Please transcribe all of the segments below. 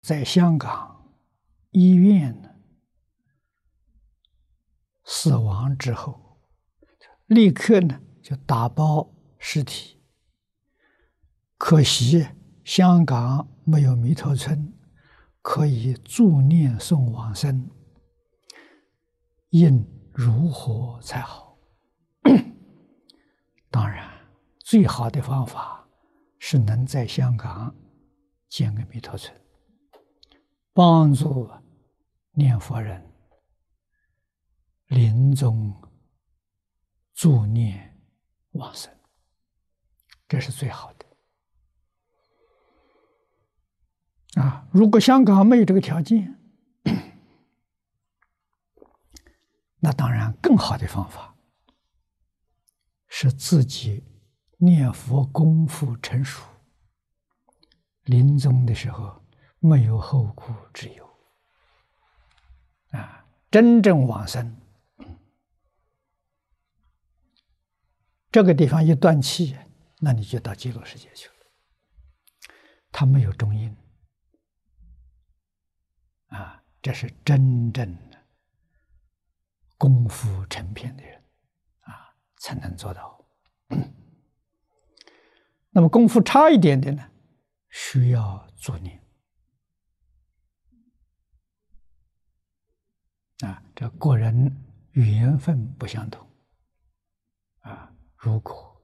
在香港医院呢，死亡之后，立刻呢就打包尸体。可惜香港没有弥陀村，可以助念送往生，应如何才好？当然，最好的方法是能在香港建个弥陀村。帮助念佛人临终助念往生，这是最好的。啊，如果香港没有这个条件，那当然更好的方法是自己念佛功夫成熟，临终的时候。没有后顾之忧啊！真正往生，这个地方一断气，那你就到极乐世界去了。他没有中阴啊，这是真正的功夫成片的人啊，才能做到。那么功夫差一点点呢，需要助念。啊，这个人缘分不相同。啊，如果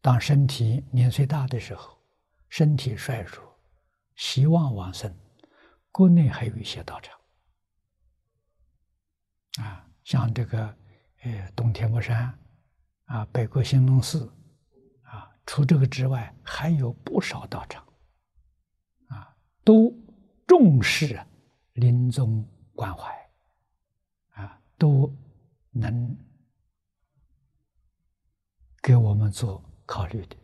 当身体年岁大的时候，身体衰弱，希望往生，国内还有一些道场。啊，像这个呃东天目山，啊北国兴隆寺，啊除这个之外，还有不少道场。啊，都重视临终关怀。都能给我们做考虑的。